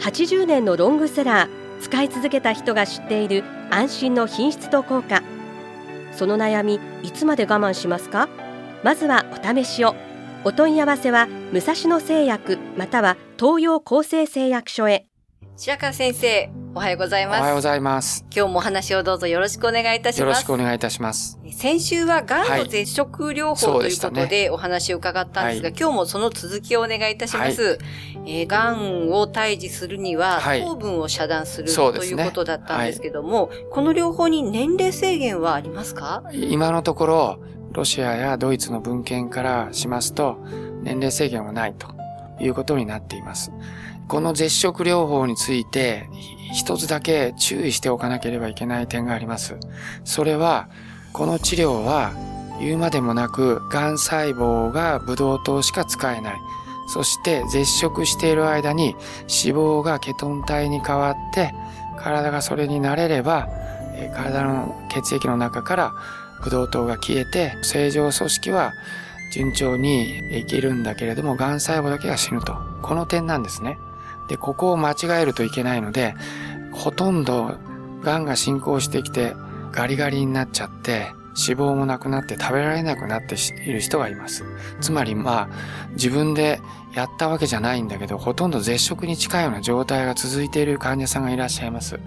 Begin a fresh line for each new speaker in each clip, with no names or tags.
80年のロングセラー使い続けた人が知っている安心の品質と効果。その悩みいつまで我慢しますか？まずはお試しを。お問い合わせは武蔵野製薬または東洋厚生製薬所へ。
白川先生おはようござい
おはようご
ます
ざいます。
今日もお話をどうぞよろしくお願いいたし
よろ
ます
しくお願いいたします。
先週はがん
はい
の絶食療
そ
法ということ
うで
お話を伺ったんですが、
はい。
今日もその続きをお願いいたします。えーがんを退治するには
はい。
糖分を遮断する、ということだったんですけども、この療法に年齢制限はありますか？
今のところ、ロシアやドイツの文献からしますと、年齢制限はないということになっています。この絶食療法について、一つだけ注意しておかなければいけない点があります。それは、この治療は言うまでもなく、癌細胞がブドウ糖しか使えない。そして絶食している間に脂肪がケトン体に変わって、体がそれに慣れれば、体の血液の中からブドウ糖が消えて、正常組織は順調に生きるんだけれども、癌細胞だけが死ぬと。この点なんですね。で、ここを間違えるといけないので、ほとんど癌が進行してきてガリガリになっちゃって、脂肪もなくなって食べられなくなっている人がいます。つまりまあ、自分でやったわけじゃないんだけど、ほとんど絶食に近いような状態が続いている患者さんがいらっしゃいます。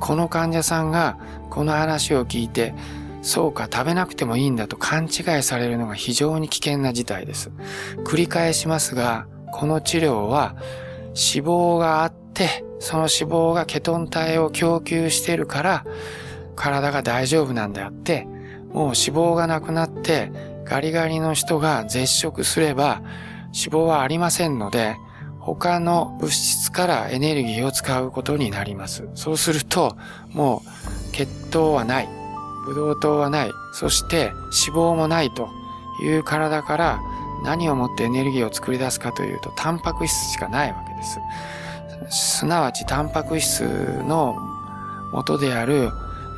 この患者さんがこの話を聞いて、そうか食べなくてもいいんだと勘違いされるのが非常に危険な事態です。繰り返しますが、この治療は脂肪があって、その脂肪がケトン体を供給しているから、体が大丈夫なんであって、もう脂肪がなくなって、ガリガリの人が絶食すれば、脂肪はありませんので、他の物質からエネルギーを使うことになります。そうすると、もう血糖はない。ブドウ糖はない。そして脂肪もないという体から何をもってエネルギーを作り出すかというと、タンパク質しかないわけです。すなわちタンパク質の元である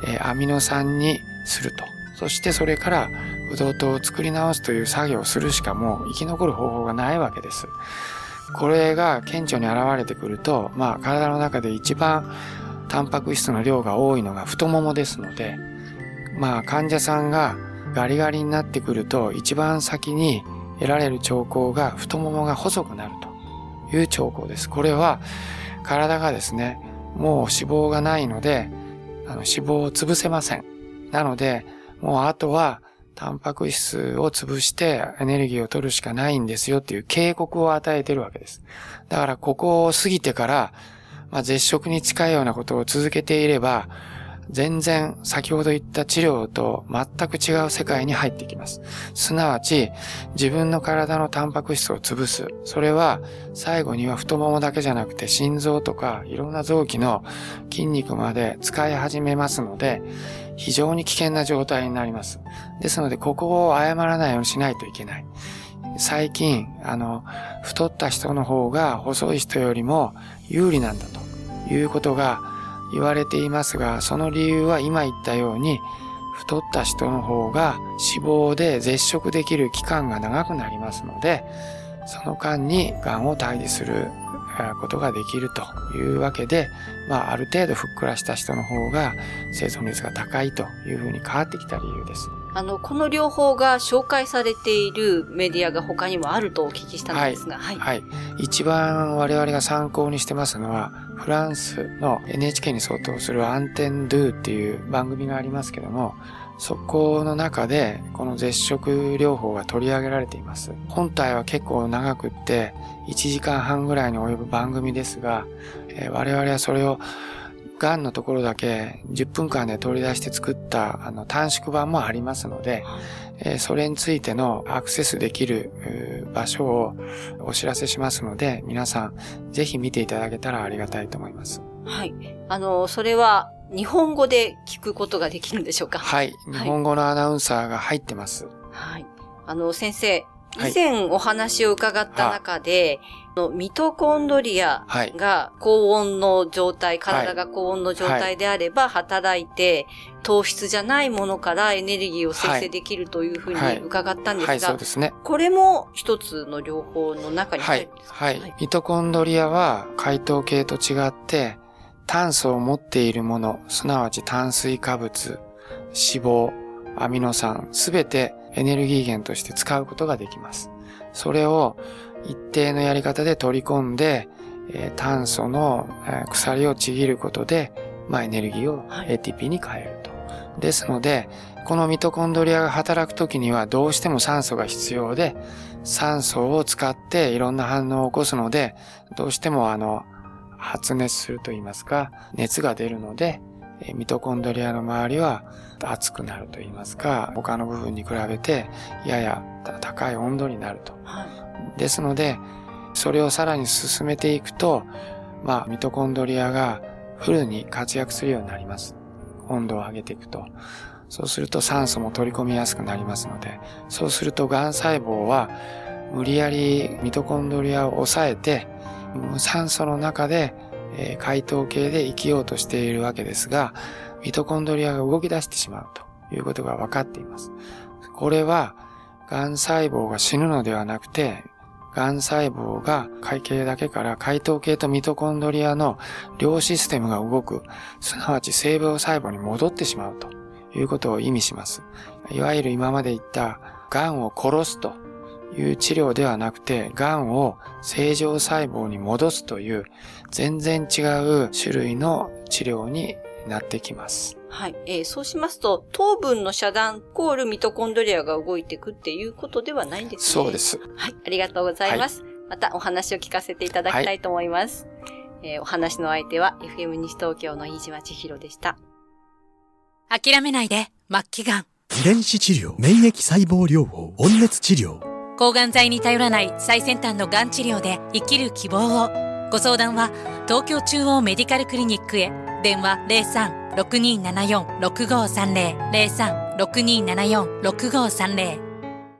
えアミノ酸にすると。そしてそれからブドウ糖を作り直すという作業をするしかもう生き残る方法がないわけです。これが顕著に現れてくると、まあ体の中で一番タンパク質の量が多いのが太ももですので、まあ患者さんがガリガリになってくると一番先に得られる兆候が太ももが細くなるという兆候です。これは体がですね、もう脂肪がないので、あの脂肪を潰せません。なので、もうあとはタンパク質を潰してエネルギーを取るしかないんですよっていう警告を与えてるわけです。だからここを過ぎてから、まあ、絶食に近いようなことを続けていれば、全然先ほど言った治療と全く違う世界に入ってきます。すなわち、自分の体のタンパク質を潰す。それは最後には太ももだけじゃなくて心臓とかいろんな臓器の筋肉まで使い始めますので、非常に危険な状態になります。ですので、ここを誤らないようにしないといけない。最近、あの、太った人の方が細い人よりも有利なんだということが言われていますが、その理由は今言ったように、太った人の方が脂肪で絶食できる期間が長くなりますので、その間に癌を退治することができるというわけで、まあ、ある程度ふっくらした人の方が生存率が高いというふうに変わってきた理由です。
あの、この療法が紹介されているメディアが他にもあるとお聞きしたのですが、はい。
はい。一番我々が参考にしてますのは、フランスの NHK に相当するアンテンドゥっていう番組がありますけども、そこの中でこの絶食療法が取り上げられています。本体は結構長くって1時間半ぐらいに及ぶ番組ですが、えー我々はそれを癌のところだけ10分間で取り出して作ったあの短縮版もありますので、えーそれについてのアクセスできる場所をお知らせしますので、皆さんぜひ見ていただけたらありがたいと思います。
はい。あの、それは日本語で聞くことができるんでしょうか？
はい。日本語のアナウンサーが入ってます。
はい。あの、先生、
はい
以前お話を伺った中で、あのミトコンドリア
はい。
が高温の状態、体が高温の状態であれば働いて、糖質じゃないものからエネルギーを生成できるというふう
はい
に伺ったんです
はい、
が、
そうですね。
これも一つの療法の中に
はい
入るんです。か？
はい。ミトコンドリアは解糖系と違って、炭素を持っているもの、すなわち炭水化物、脂肪、アミノ酸、すべてエネルギー源として使うことができます。それを一定のやり方で取り込んで、えー炭素のえー鎖をちぎることで、まあ、エネルギーを
はい
ATP に変えると。ですので、このミトコンドリアが働くときにはどうしても酸素が必要で、酸素を使っていろんな反応を起こすので、どうしてもあの、発熱すると言いますか、熱が出るので、えーミトコンドリアの周りは熱くなると言いますか、他の部分に比べてやや高い温度になると。
はい。
ですので、それをさらに進めていくと、まあ、ミトコンドリアがフルに活躍するようになります。温度を上げていくと。そうすると酸素も取り込みやすくなりますので、そうすると癌細胞は無理やりミトコンドリアを抑えて、無酸素の中で、えー解糖系で生きようとしているわけですが、ミトコンドリアが動き出してしまうということが分かっています。これは、癌細胞が死ぬのではなくて、癌細胞が会系だけから解糖系とミトコンドリアの両システムが動く、すなわち細胞細胞に戻ってしまうということを意味します。いわゆる今まで言った癌を殺すという治療ではなくて、癌を正常細胞に戻すという全然違う種類の治療になってきます。
はい。えーそうしますと、糖分の遮断イコールミトコンドリアが動いていくっていうことではないんですね。
そうで。す。
はい。ありがとうございます。またお話を聞かせていただきたいと思います。えーお話の相手は FM 西東京の飯島千尋でした。
諦めないで、末期がん。
遺伝子治療、免疫細胞療法、温熱治療。
抗がん剤に頼らない最先端のがん治療で生きる希望を。ご相談は、東京中央メディカルクリニックへ。電話03-6274-6530。03-6274-6530。